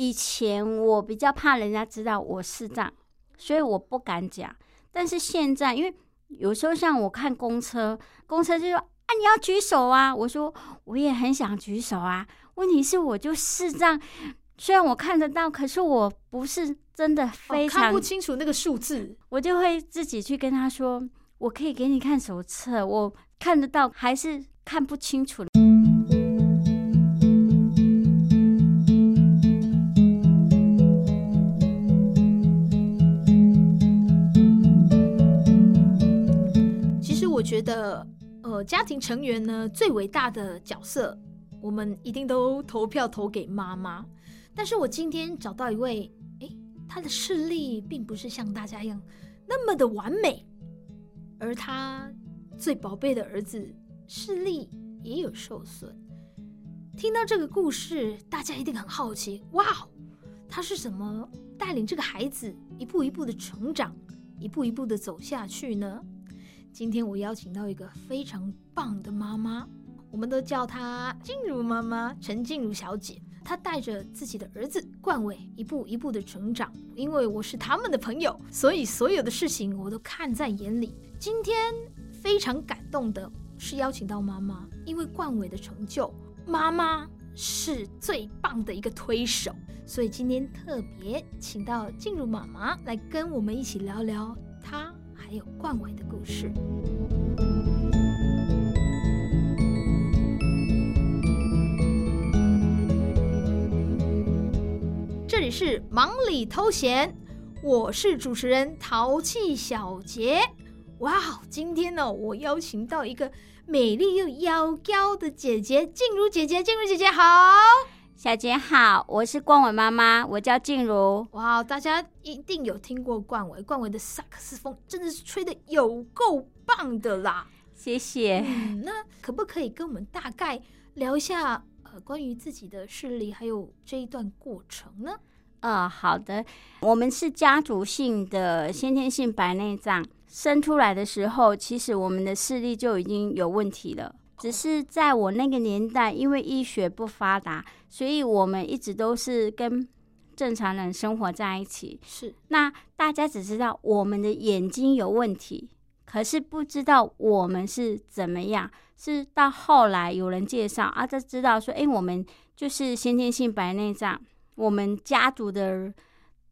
以前我比较怕人家知道我视障，所以我不敢讲。但是现在，因为有时候像我看公车，公车就说啊，你要举手啊，我说我也很想举手啊。问题是我就视障，虽然我看得到，可是我不是真的非常、哦、看不清楚那个数字，我就会自己去跟他说，我可以给你看手册，我看得到，还是看不清楚。觉得，呃，家庭成员呢，最伟大的角色，我们一定都投票投给妈妈。但是我今天找到一位，诶，他的视力并不是像大家一样那么的完美，而他最宝贝的儿子视力也有受损。听到这个故事，大家一定很好奇，哇，他是怎么带领这个孩子一步一步的成长，一步一步的走下去呢？今天我邀请到一个非常棒的妈妈，我们都叫她静茹妈妈，陈静茹小姐。她带着自己的儿子冠伟一步一步的成长。因为我是他们的朋友，所以所有的事情我都看在眼里。今天非常感动的是邀请到妈妈，因为冠伟的成就，妈妈是最棒的一个推手，所以今天特别请到静茹妈妈来跟我们一起聊聊她。还有冠伟的故事。这里是忙里偷闲，我是主持人淘气小杰。哇，今天呢，我邀请到一个美丽又妖娇的姐姐，静茹姐姐，静茹姐姐好。小杰好，我是冠伟妈妈，我叫静茹。哇，大家一定有听过冠伟，冠伟的萨克斯风真的是吹的有够棒的啦！谢谢。嗯，那可不可以跟我们大概聊一下呃关于自己的视力还有这一段过程呢？啊、呃，好的。我们是家族性的先天性白内障，生出来的时候，其实我们的视力就已经有问题了。只是在我那个年代，因为医学不发达，所以我们一直都是跟正常人生活在一起。是，那大家只知道我们的眼睛有问题，可是不知道我们是怎么样。是到后来有人介绍啊，才知道说，哎，我们就是先天性白内障，我们家族的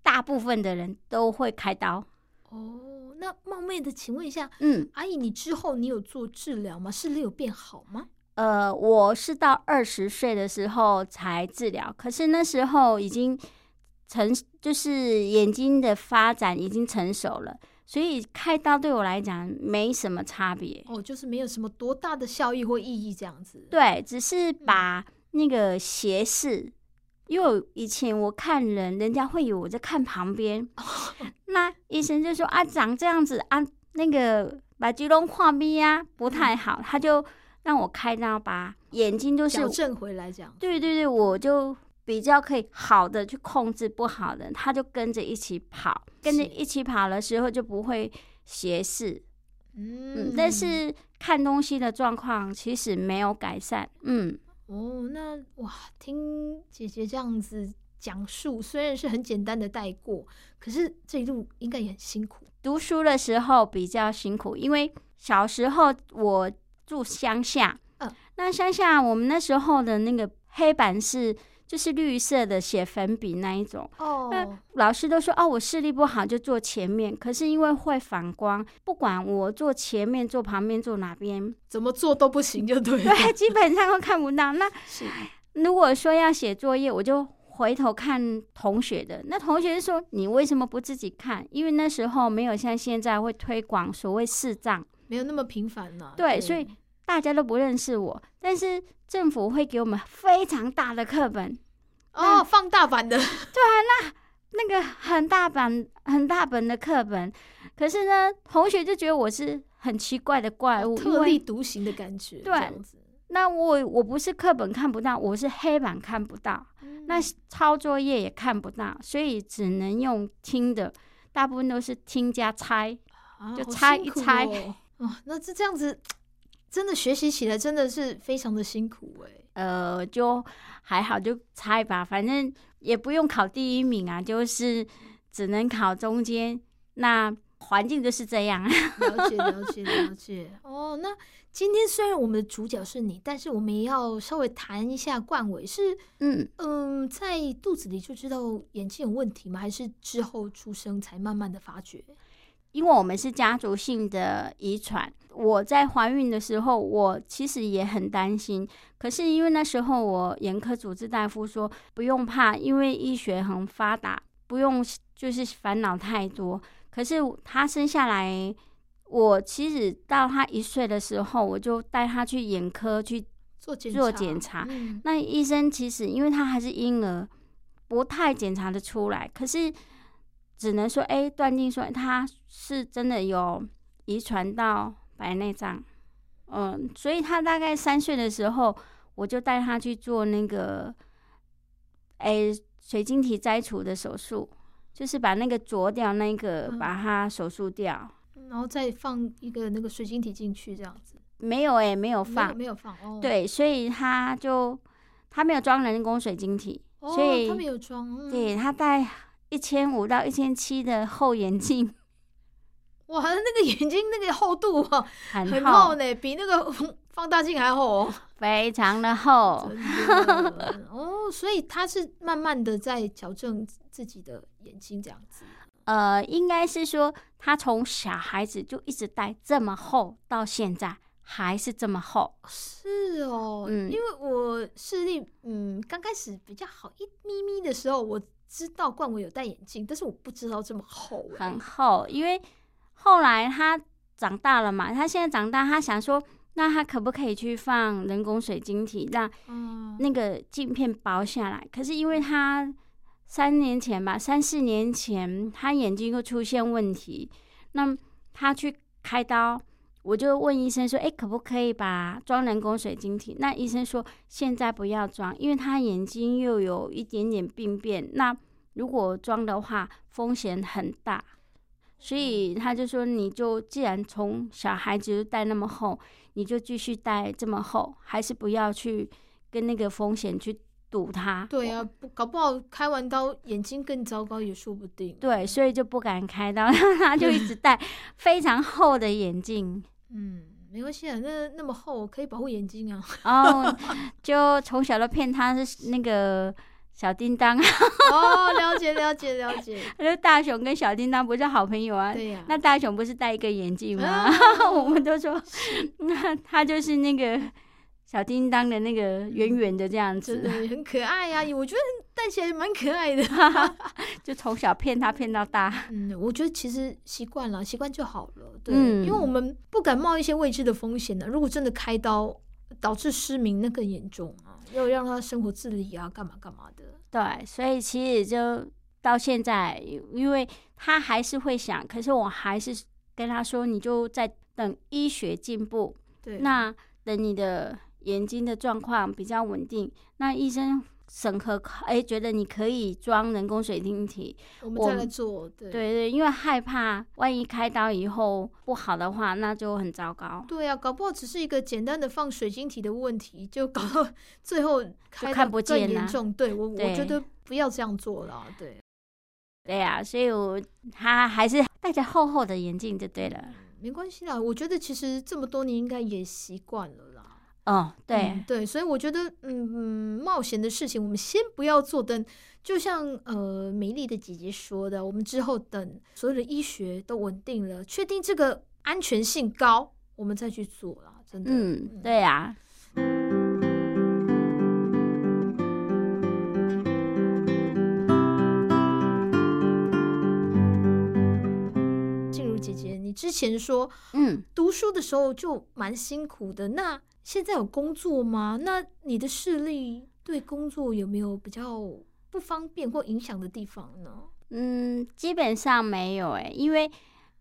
大部分的人都会开刀。哦。那冒昧的请问一下，嗯，阿姨，你之后你有做治疗吗？视力有变好吗？呃，我是到二十岁的时候才治疗，可是那时候已经成，就是眼睛的发展已经成熟了，所以开刀对我来讲没什么差别。哦，就是没有什么多大的效益或意义这样子。对，只是把那个斜视。因为以前我看人，人家会以为我在看旁边，那医生就说啊，长这样子啊，那个把肌肉画咪啊不太好，他就让我开刀把眼睛就是矫正回来这样。对对对，我就比较可以好的去控制不好的，他就跟着一起跑，跟着一起跑的时候就不会斜视。嗯，但是看东西的状况其实没有改善。嗯。哦，那哇，听姐姐这样子讲述，虽然是很简单的带过，可是这一路应该也很辛苦。读书的时候比较辛苦，因为小时候我住乡下，嗯，那乡下我们那时候的那个黑板是。就是绿色的写粉笔那一种哦，那老师都说哦，我视力不好就坐前面，可是因为会反光，不管我坐前面、坐旁边、坐哪边，怎么做都不行，就对了。对，基本上都看不到。那 如果说要写作业，我就回头看同学的。那同学说：“你为什么不自己看？”因为那时候没有像现在会推广所谓视障，没有那么频繁了。对，所以大家都不认识我，但是。政府会给我们非常大的课本哦，放大版的。对啊，那那个很大版、很大本的课本，可是呢，同学就觉得我是很奇怪的怪物，特立独行的感觉。对，那我我不是课本看不到，我是黑板看不到，嗯、那抄作业也看不到，所以只能用听的，大部分都是听加猜，啊、就猜一猜。哦，哦，那这这样子。真的学习起来真的是非常的辛苦哎、欸。呃，就还好，就猜吧，反正也不用考第一名啊，就是只能考中间。那环境就是这样。了解，了解，了解。哦，那今天虽然我们的主角是你，但是我们也要稍微谈一下冠伟是，嗯嗯，在肚子里就知道眼睛有问题吗？还是之后出生才慢慢的发觉？因为我们是家族性的遗传，我在怀孕的时候，我其实也很担心。可是因为那时候我眼科主治大夫说不用怕，因为医学很发达，不用就是烦恼太多。可是他生下来，我其实到他一岁的时候，我就带他去眼科去做做检查。嗯、那医生其实因为他还是婴儿，不太检查得出来。可是。只能说，哎，断定说他是真的有遗传到白内障，嗯，所以他大概三岁的时候，我就带他去做那个，哎，水晶体摘除的手术，就是把那个啄掉那个，把它手术掉，然后再放一个那个水晶体进去，这样子。没有哎，没有放，没有放哦。对，所以他就他没有装人工水晶体，哦、所以他没有装，嗯、对他带。一千五到一千七的厚眼镜，哇，那个眼睛那个厚度哦，很厚，很厚呢，比那个 放大镜还厚哦，非常的厚。哦，所以他是慢慢的在矫正自己的眼睛这样子。呃，应该是说他从小孩子就一直戴这么厚，到现在还是这么厚。是哦，嗯，因为我视力嗯刚开始比较好一咪咪的时候，我。知道冠伟有戴眼镜，但是我不知道这么厚，很厚。因为后来他长大了嘛，他现在长大，他想说，那他可不可以去放人工水晶体，让那个镜片薄下来？可是因为他三年前吧，三四年前他眼睛又出现问题，那他去开刀，我就问医生说，哎，可不可以把装人工水晶体？那医生说现在不要装，因为他眼睛又有一点点病变，那。如果装的话，风险很大，所以他就说，你就既然从小孩子就戴那么厚，你就继续戴这么厚，还是不要去跟那个风险去赌它。对啊，不搞不好开完刀眼睛更糟糕也说不定。对，所以就不敢开刀，他就一直戴非常厚的眼镜。嗯，没关系啊，那那么厚可以保护眼睛啊。然后 就从小都骗他是那个。小叮当哦，了解了解了解。他说 大雄跟小叮当不是好朋友啊？对呀、啊。那大雄不是戴一个眼镜吗？我们都说，那他就是那个小叮当的那个圆圆的这样子，对，很可爱呀、啊。我觉得戴起来蛮可爱的，就从小骗他骗到大。嗯，我觉得其实习惯了，习惯就好了。对，嗯、因为我们不敢冒一些未知的风险呢。如果真的开刀导致失明，那更严重啊。要让他生活自理啊，干嘛干嘛的。对，所以其实就到现在，因为他还是会想，可是我还是跟他说，你就在等医学进步。对，那等你的眼睛的状况比较稳定，那医生。审核哎，觉得你可以装人工水晶体，我们再来做。对对对，因为害怕万一开刀以后不好的话，那就很糟糕。对呀、啊，搞不好只是一个简单的放水晶体的问题，就搞到 最后看不见严重。对我，对我觉得不要这样做了。对，对呀、啊，所以我他还是 戴着厚厚的眼镜就对了。嗯、没关系啦，我觉得其实这么多年应该也习惯了。哦，对、嗯、对，所以我觉得，嗯嗯，冒险的事情我们先不要做，等就像呃美丽的姐姐说的，我们之后等所有的医学都稳定了，确定这个安全性高，我们再去做了。真的，嗯，对呀、啊。静茹姐姐，你之前说，嗯，读书的时候就蛮辛苦的，那。现在有工作吗？那你的视力对工作有没有比较不方便或影响的地方呢？嗯，基本上没有诶，因为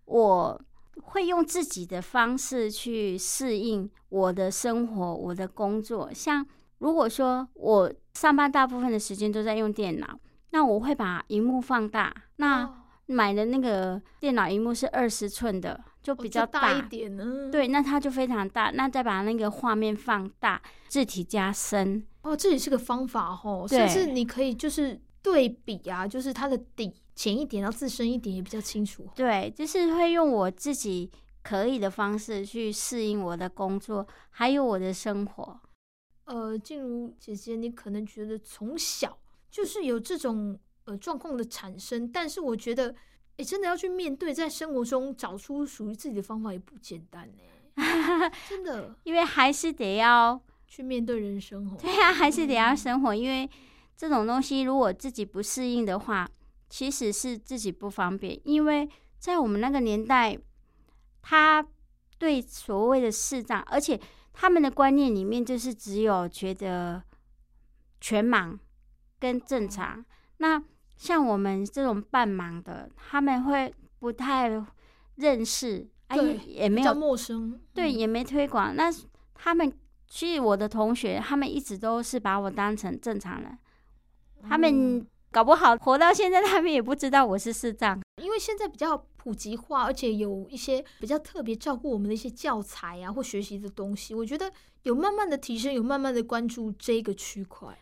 我会用自己的方式去适应我的生活、我的工作。像如果说我上班大部分的时间都在用电脑，那我会把荧幕放大。那买的那个电脑荧幕是二十寸的，就比较大，大一点呢。对，那它就非常大。那再把那个画面放大，字体加深。哦，这也是个方法哦。甚至你可以就是对比啊，就是它的底浅一点，然后字深一点也比较清楚。对，就是会用我自己可以的方式去适应我的工作，还有我的生活。呃，静茹姐姐，你可能觉得从小就是有这种。呃，状况的产生，但是我觉得，哎，真的要去面对，在生活中找出属于自己的方法也不简单呢。真的，因为还是得要去面对人生哦。对呀、啊，还是得要生活，因为这种东西如果自己不适应的话，其实是自己不方便。因为在我们那个年代，他对所谓的视障，而且他们的观念里面就是只有觉得全盲跟正常，那。像我们这种半盲的，他们会不太认识，哎，也没有陌生，对，也没推广。那他们其实我的同学，他们一直都是把我当成正常人，他们搞不好活到现在，他们也不知道我是视障。因为现在比较普及化，而且有一些比较特别照顾我们的一些教材啊，或学习的东西，我觉得有慢慢的提升，有慢慢的关注这个区块。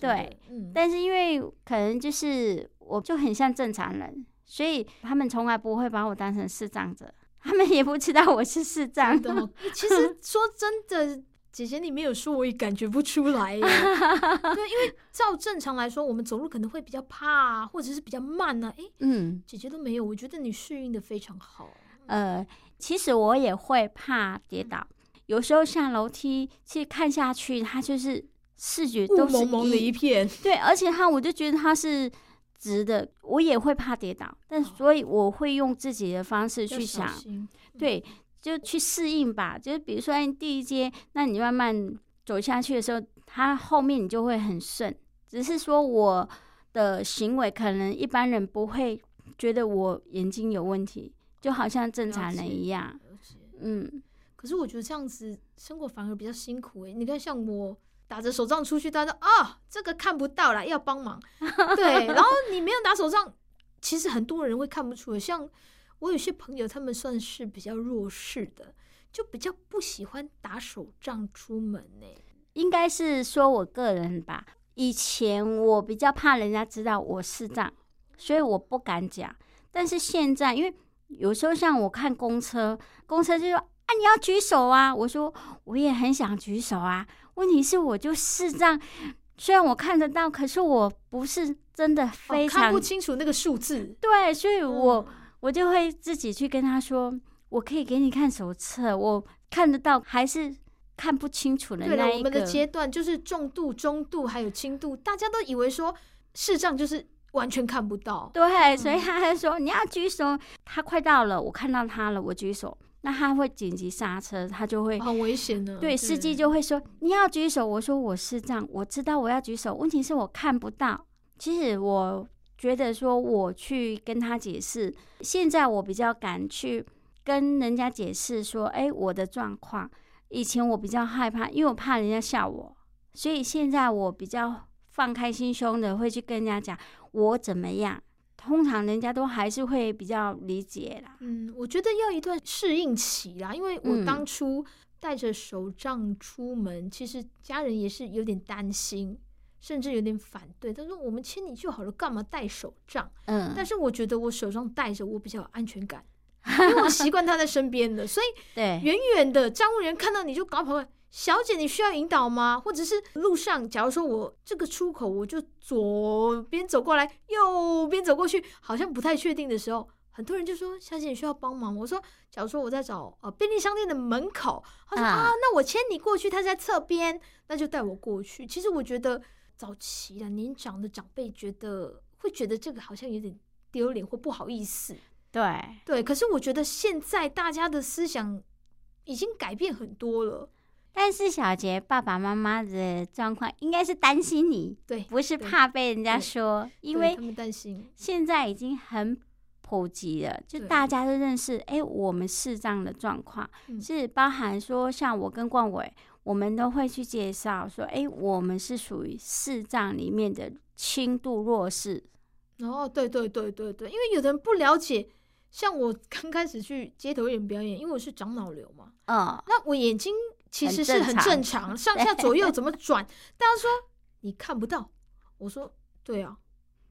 对，但是因为可能就是我就很像正常人，所以他们从来不会把我当成视障者，他们也不知道我是视障的。其实 说真的，姐姐你没有说，我也感觉不出来耶。对，因为照正常来说，我们走路可能会比较怕，或者是比较慢呢。哎，嗯，姐姐都没有，我觉得你适应的非常好。呃，其实我也会怕跌倒，有时候下楼梯，其实看下去，它就是。视觉都是蒙蒙的一片，对，而且它，我就觉得它是直的，我也会怕跌倒，但所以我会用自己的方式去想，对，就去适应吧。就是比如说第一阶，那你慢慢走下去的时候，它后面你就会很顺。只是说我的行为可能一般人不会觉得我眼睛有问题，就好像正常人一样。嗯，可是我觉得这样子生活反而比较辛苦诶。你看，像我。打着手杖出去，大家说啊，这个看不到啦，要帮忙。对，然后你没有打手杖，其实很多人会看不出来。像我有些朋友，他们算是比较弱势的，就比较不喜欢打手杖出门呢。应该是说我个人吧，以前我比较怕人家知道我视障，所以我不敢讲。但是现在，因为有时候像我看公车，公车就说啊，你要举手啊，我说我也很想举手啊。问题是，我就视障，虽然我看得到，可是我不是真的非常、哦、看不清楚那个数字。对，所以我，我、嗯、我就会自己去跟他说，我可以给你看手册，我看得到，还是看不清楚的那一个。对，我们的阶段就是重度、中度还有轻度，大家都以为说视障就是完全看不到。对，所以他还说、嗯、你要举手，他快到了，我看到他了，我举手。那他会紧急刹车，他就会很危险的。对，司机就会说你要举手。我说我是这样，我知道我要举手，问题是我看不到。其实我觉得说我去跟他解释，现在我比较敢去跟人家解释说，哎，我的状况。以前我比较害怕，因为我怕人家笑我，所以现在我比较放开心胸的会去跟人家讲我怎么样。通常人家都还是会比较理解啦。嗯，我觉得要一段适应期啦，因为我当初带着手杖出门，嗯、其实家人也是有点担心，甚至有点反对。他说：“我们牵你就好了，干嘛带手杖？”嗯，但是我觉得我手上带着，我比较有安全感，因为我习惯他在身边的，所以 对远远的站务员看到你就搞跑。小姐，你需要引导吗？或者是路上，假如说我这个出口，我就左边走过来，右边走过去，好像不太确定的时候，很多人就说：“小姐，你需要帮忙。”我说：“假如说我在找呃便利商店的门口，他说啊，啊，那我牵你过去，他在侧边，那就带我过去。”其实我觉得早期啊，年长的长辈觉得会觉得这个好像有点丢脸或不好意思。对对，可是我觉得现在大家的思想已经改变很多了。但是小杰爸爸妈妈的状况应该是担心你，对，不是怕被人家说，因为他们担心。现在已经很普及了，就大家都认识。哎，我们视障的状况是包含说，像我跟冠伟，我们都会去介绍说，哎，我们是属于视障里面的轻度弱势。哦，对对对对对，因为有的人不了解，像我刚开始去街头演表演，因为我是长脑瘤嘛，嗯，那我眼睛其实是很正常，上下左右怎么转？大家说你看不到，我说对啊，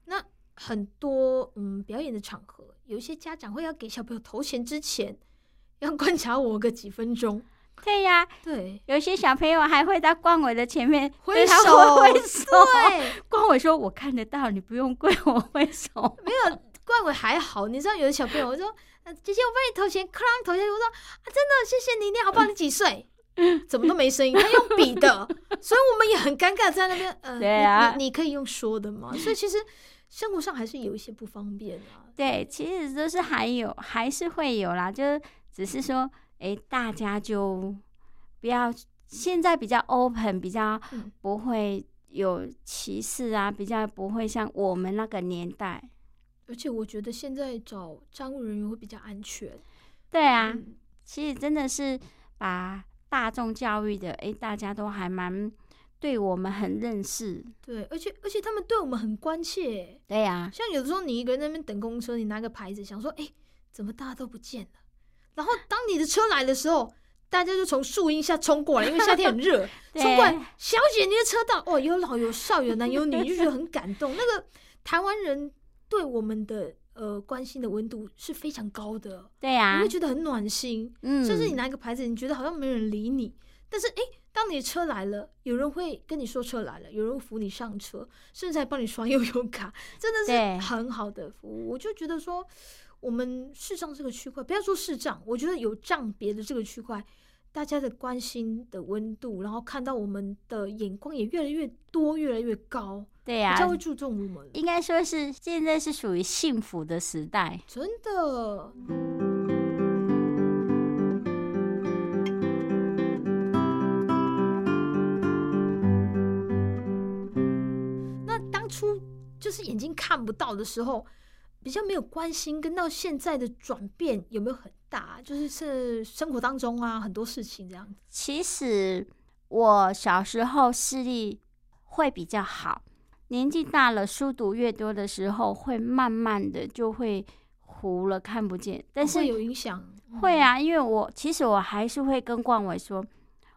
那很多嗯表演的场合，有一些家长会要给小朋友投钱之前，要观察我个几分钟。对呀，对，有些小朋友还会到冠伟的前面挥手挥手。对，冠伟说：“我看得到，你不用跪我挥手。”没有，冠伟还好。你知道，有的小朋友我说：“姐姐，我帮你投钱，哐投下去。”我说：“啊，真的，谢谢你，你好棒。你几岁？怎么都没声音？他用笔的，所以我们也很尴尬在那边。呃，对啊，你你可以用说的嘛？所以其实生活上还是有一些不方便啊。对，其实都是还有，还是会有啦，就是只是说。哎，大家就不要现在比较 open，比较不会有歧视啊，比较不会像我们那个年代。而且我觉得现在找商务人员会比较安全。对啊，嗯、其实真的是把大众教育的，哎，大家都还蛮对我们很认识。对，而且而且他们对我们很关切。对呀、啊，像有的时候你一个人在那边等公车，你拿个牌子想说，哎，怎么大家都不见了？然后当你的车来的时候，大家就从树荫下冲过来，因为夏天很热，冲过来，小姐，你的车到，哦，有老有少，有男有女，就觉得很感动。那个台湾人对我们的呃关心的温度是非常高的，对呀、啊，你会觉得很暖心。嗯，甚至你拿一个牌子，你觉得好像没人理你，但是哎，当你的车来了，有人会跟你说车来了，有人会扶你上车，甚至还帮你刷悠游卡，真的是很好的服务。我就觉得说。我们视障这个区块，不要说视障，我觉得有障别的这个区块，大家的关心的温度，然后看到我们的眼光也越来越多，越来越高。对呀、啊，比较会注重我们。应该说是现在是属于幸福的时代，真的。那当初就是眼睛看不到的时候。比较没有关心，跟到现在的转变有没有很大？就是是生活当中啊，很多事情这样子。其实我小时候视力会比较好，年纪大了，书读越多的时候，会慢慢的就会糊了，看不见。但是会有影响？会啊，因为我其实我还是会跟冠伟说，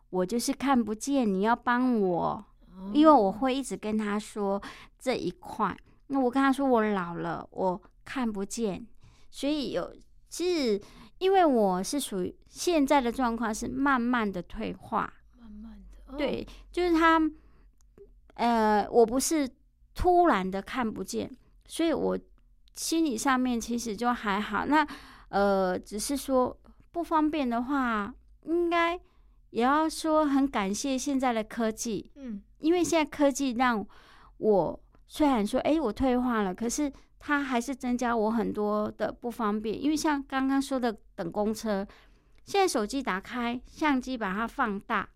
我就是看不见，你要帮我，因为我会一直跟他说这一块。那我跟他说我老了，我。看不见，所以有其实，因为我是属于现在的状况是慢慢的退化，慢慢的，哦、对，就是他，呃，我不是突然的看不见，所以我心理上面其实就还好。那呃，只是说不方便的话，应该也要说很感谢现在的科技，嗯，因为现在科技让我虽然说，哎，我退化了，可是。它还是增加我很多的不方便，因为像刚刚说的等公车，现在手机打开，相机把它放大，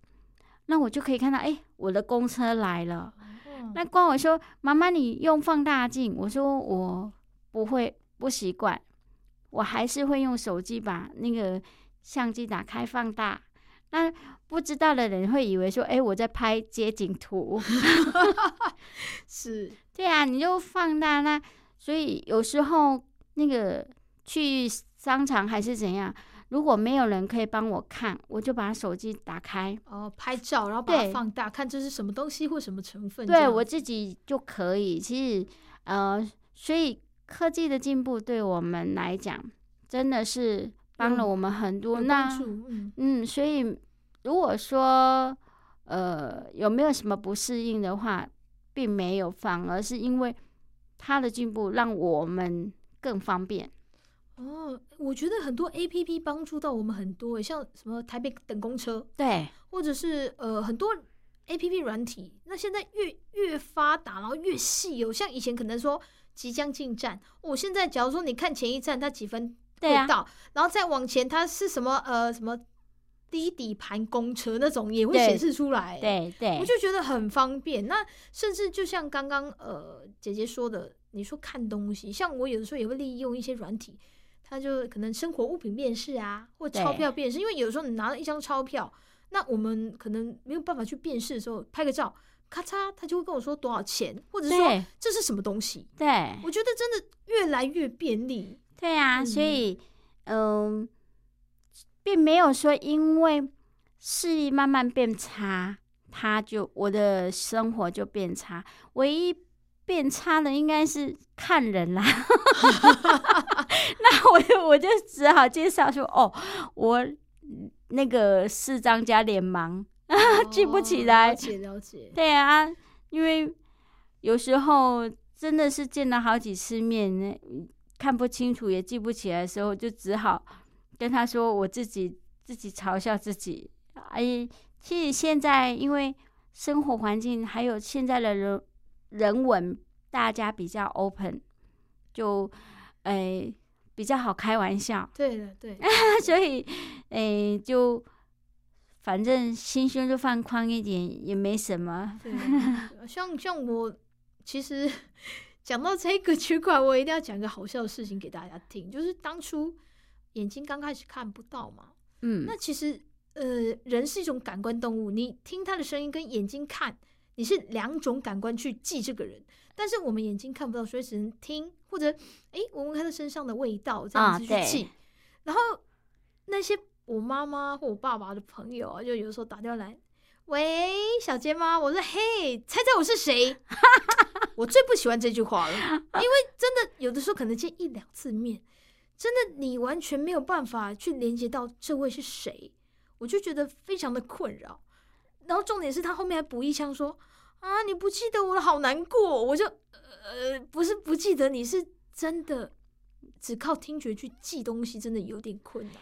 那我就可以看到，哎，我的公车来了。嗯、那光我说，妈妈你用放大镜，我说我不会不习惯，我还是会用手机把那个相机打开放大。那不知道的人会以为说，哎，我在拍街景图。是，对啊，你就放大那。所以有时候那个去商场还是怎样，如果没有人可以帮我看，我就把手机打开哦，拍照，然后把它放大，看这是什么东西或什么成分。对我自己就可以。其实呃，所以科技的进步对我们来讲真的是帮了我们很多。嗯、那嗯，嗯，所以如果说呃有没有什么不适应的话，并没有，反而是因为。它的进步让我们更方便哦。我觉得很多 APP 帮助到我们很多，像什么台北等公车，对，或者是呃很多 APP 软体。那现在越越发达，然后越细哦。像以前可能说即将进站，我、哦、现在假如说你看前一站它几分会到，啊、然后再往前它是什么呃什么。低底盘公车那种也会显示出来，对对，对，我就觉得很方便。那甚至就像刚刚呃姐姐说的，你说看东西，像我有的时候也会利用一些软体，它就可能生活物品辨识啊，或钞票辨识。因为有时候你拿了一张钞票，那我们可能没有办法去辨识的时候，拍个照，咔嚓，他就会跟我说多少钱，或者说这是什么东西。对，我觉得真的越来越便利。对啊，嗯、所以嗯，并没有说因为视力慢慢变差，他就我的生活就变差。唯一变差的应该是看人啦。那我就我就只好介绍说，哦，我那个视障加脸盲。啊，记不起来。了解了解。对啊，因为有时候真的是见了好几次面，看不清楚也记不起来的时候，就只好跟他说我自己自己嘲笑自己。哎，其实现在因为生活环境还有现在的人人文，大家比较 open，就哎比较好开玩笑。对的，对。所以哎就。反正心胸就放宽一点，也没什么。对，像像我，其实 讲到这个区块，我一定要讲个好笑的事情给大家听。就是当初眼睛刚开始看不到嘛，嗯，那其实呃，人是一种感官动物，你听他的声音跟眼睛看，你是两种感官去记这个人。但是我们眼睛看不到，所以只能听或者哎，闻闻他的身上的味道这样子去记。啊、然后那些。我妈妈或我爸爸的朋友啊，就有时候打电话来，喂，小杰吗？我说，嘿，猜猜我是谁？我最不喜欢这句话了，因为真的有的时候可能见一两次面，真的你完全没有办法去连接到这位是谁，我就觉得非常的困扰。然后重点是他后面还补一枪说，啊，你不记得我了，好难过。我就，呃，不是不记得，你是真的只靠听觉去记东西，真的有点困难。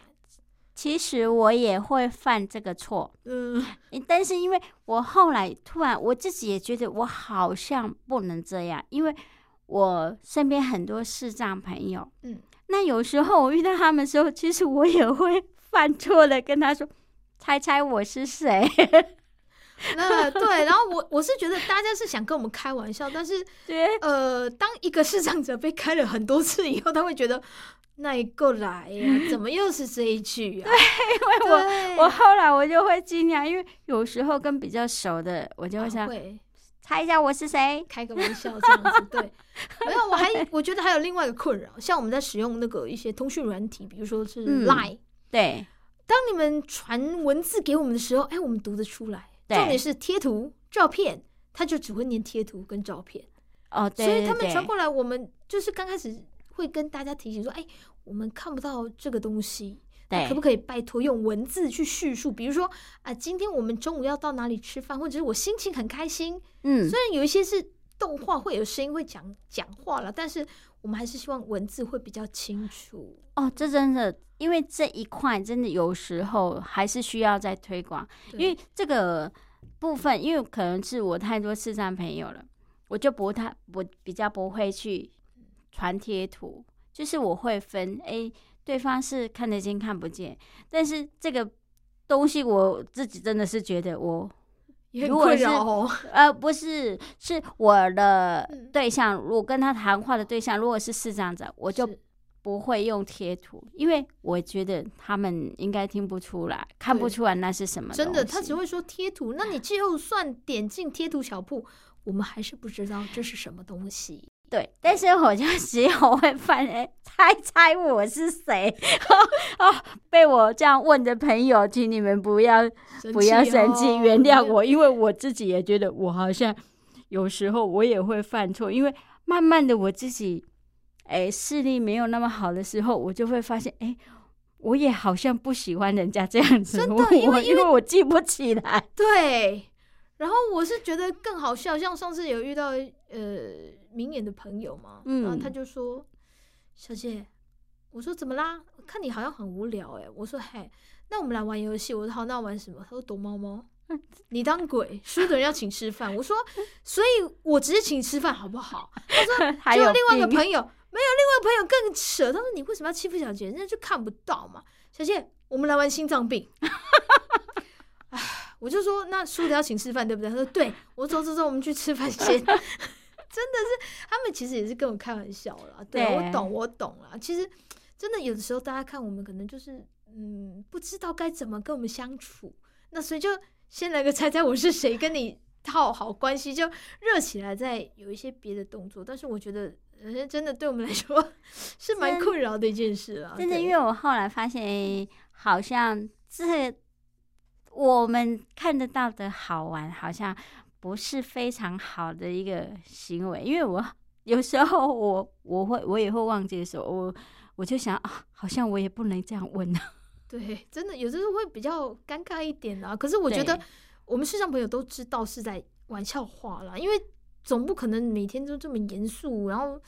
其实我也会犯这个错，嗯，但是因为我后来突然我自己也觉得我好像不能这样，因为我身边很多视障朋友，嗯，那有时候我遇到他们的时候，其实我也会 犯错的，跟他说：“猜猜我是谁？” 那对，然后我我是觉得大家是想跟我们开玩笑，但是 对，呃，当一个视障者被开了很多次以后，他会觉得。那一个来呀？怎么又是这一句啊？对，因为我我后来我就会尽量，因为有时候跟比较熟的，我就会想，会猜一下我是谁，开个玩笑这样子。对，没有，我还我觉得还有另外一个困扰，像我们在使用那个一些通讯软体，比如说是 Line，、嗯、对，当你们传文字给我们的时候，哎，我们读得出来。重点是贴图、照片，他就只会念贴图跟照片。哦，对，所以他们传过来，我们就是刚开始。会跟大家提醒说：“哎，我们看不到这个东西，对，可不可以拜托用文字去叙述？比如说啊，今天我们中午要到哪里吃饭，或者是我心情很开心。嗯，虽然有一些是动画会有声音会讲讲话了，但是我们还是希望文字会比较清楚。哦，这真的，因为这一块真的有时候还是需要再推广，因为这个部分，因为可能是我太多视障朋友了，我就不太我比较不会去。”传贴图就是我会分，哎、欸，对方是看得见看不见，但是这个东西我自己真的是觉得我，如果是呃不是是我的对象，如果跟他谈话的对象如果是视障者，我就不会用贴图，因为我觉得他们应该听不出来，看不出来那是什么。真的，他只会说贴图，那你 就算点进贴图小铺，我们还是不知道这是什么东西。对，但是我就只有会犯哎，猜猜我是谁？哦，被我这样问的朋友，请你们不要、哦、不要生气，原谅我，因为我自己也觉得我好像有时候我也会犯错，因为慢慢的我自己哎视力没有那么好的时候，我就会发现哎，我也好像不喜欢人家这样子，真的，因为因为我记不起来。对，然后我是觉得更好笑，像上次有遇到呃。明眼的朋友嘛，然后他就说：“嗯、小姐，我说怎么啦？看你好像很无聊哎。”我说：“嘿，那我们来玩游戏。”我说：“好，那玩什么？”他说：“躲猫猫。”你当鬼，输的人要请吃饭。我说：“所以我只是请你吃饭好不好？”他说：“还有另外一个朋友，没有另外一个朋友更扯。他说：‘你为什么要欺负小姐？人家就看不到嘛。’小姐，我们来玩心脏病。哎，我就说那输的要请吃饭，对不对？他说：‘对。’我：‘走走走，我们去吃饭先。’真的是，他们其实也是跟我开玩笑啦。对，对我懂，我懂啦。其实，真的有的时候，大家看我们可能就是，嗯，不知道该怎么跟我们相处。那所以就先来个猜猜我是谁，跟你套好关系，就热起来，再有一些别的动作。但是我觉得，呃，真的对我们来说 是蛮困扰的一件事啊。真的，因为我后来发现，欸、好像这我们看得到的好玩，好像不是非常好的一个行为。因为我有时候我我会我也会忘记的时候，我我就想啊，好像我也不能这样问啊。对，真的有时候会比较尴尬一点啊。可是我觉得。我们视障朋友都知道是在玩笑话啦，因为总不可能每天都这么严肃。然后，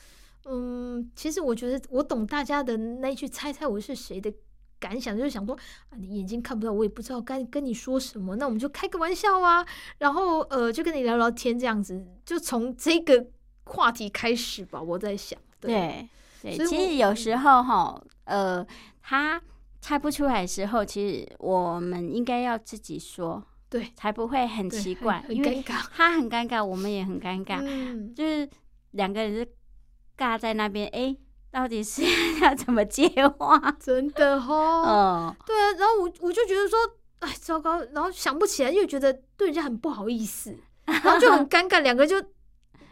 嗯，其实我觉得我懂大家的那一句“猜猜我是谁”的感想，就是想说啊，你眼睛看不到，我也不知道该跟你说什么，那我们就开个玩笑啊，然后呃，就跟你聊聊天这样子，就从这个话题开始吧。我在想，对对，对，其实有时候哈，呃，他猜不出来的时候，其实我们应该要自己说。对，才不会很奇怪，因为他很尴尬，我们也很尴尬，嗯、就是两个人是尬在那边，哎、欸，到底是要怎么接话？真的哦，嗯，对啊，然后我我就觉得说，哎，糟糕，然后想不起来，又觉得对人家很不好意思，然后就很尴尬，两个就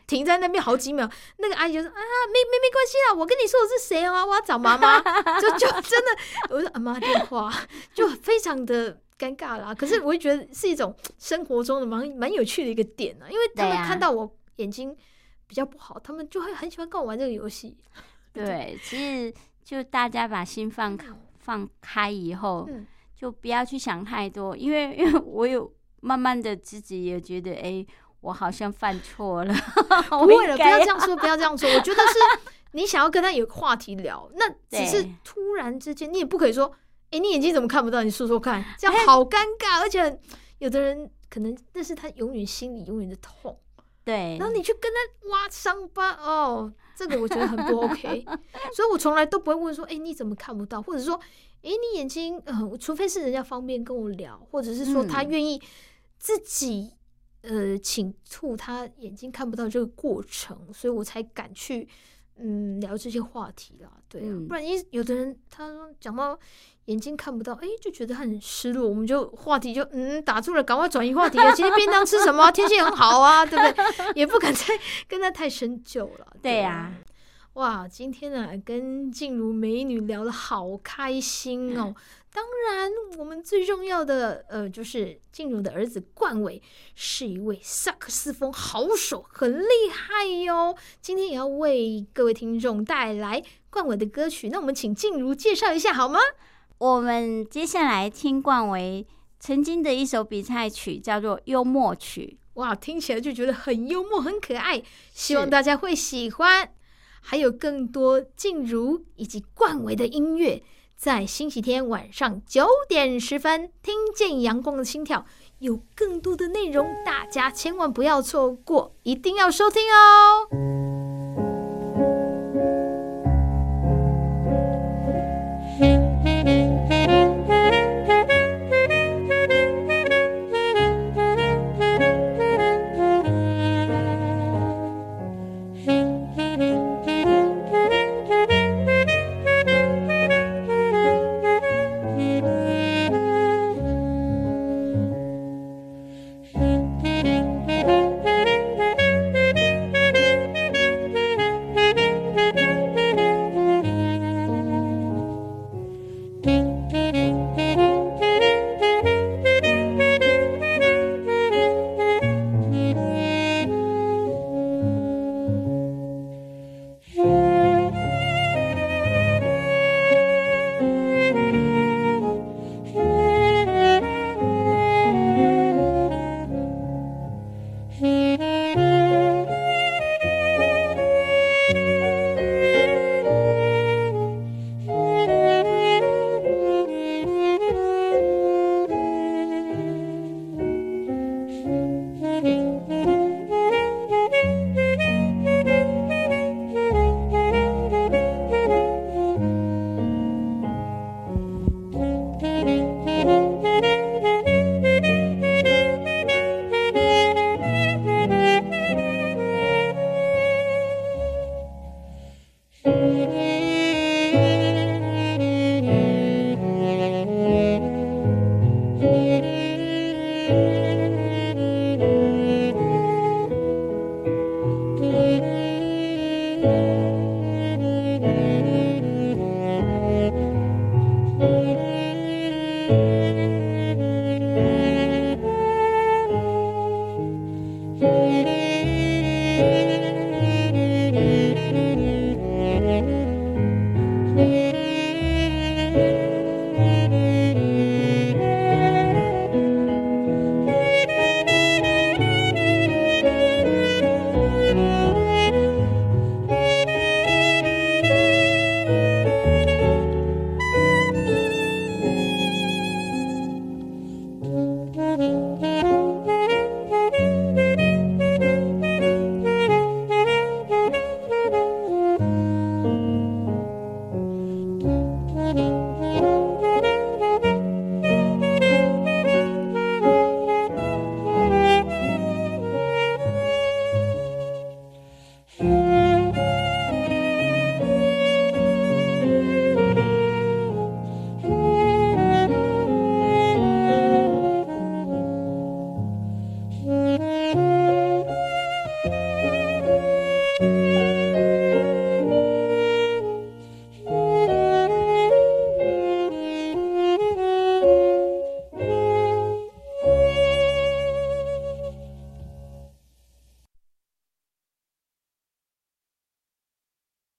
停在那边好几秒。那个阿姨就说啊，没没没关系啊，我跟你说我是谁啊，我要找妈妈，就就真的，我说阿妈电话，就非常的。尴尬啦，可是我会觉得是一种生活中的蛮蛮有趣的一个点呢、啊，因为他们看到我眼睛比较不好，他们就会很喜欢跟我玩这个游戏。对，其实就大家把心放放开以后，就不要去想太多，因为因为我有慢慢的自己也觉得，哎、欸，我好像犯错了。不会了，不要这样说，不要这样说。我觉得是 你想要跟他有话题聊，那只是突然之间，你也不可以说。哎、欸，你眼睛怎么看不到？你说说看，这样好尴尬。而且有的人可能那是他永远心里永远的痛，对。然后你去跟他挖伤疤，哦，这个我觉得很不 OK。所以我从来都不会问说，哎、欸，你怎么看不到？或者说，哎、欸，你眼睛，呃，除非是人家方便跟我聊，或者是说他愿意自己，呃，请吐他眼睛看不到这个过程，所以我才敢去，嗯，聊这些话题啦。对啊，嗯、不然你有的人他讲到。眼睛看不到，哎，就觉得很失落。我们就话题就嗯打住了，赶快转移话题了。今天便当吃什么？天气很好啊，对不对？也不敢再跟他太深究了。对呀、啊，哇，今天呢、啊、跟静茹美女聊得好开心哦。当然，我们最重要的呃，就是静茹的儿子冠伟是一位萨克斯风好手，很厉害哟。今天也要为各位听众带来冠伟的歌曲，那我们请静茹介绍一下好吗？我们接下来听冠维曾经的一首比赛曲，叫做《幽默曲》。哇，听起来就觉得很幽默、很可爱，希望大家会喜欢。还有更多静茹以及冠维的音乐，在星期天晚上九点十分，听见阳光的心跳，有更多的内容，大家千万不要错过，一定要收听哦。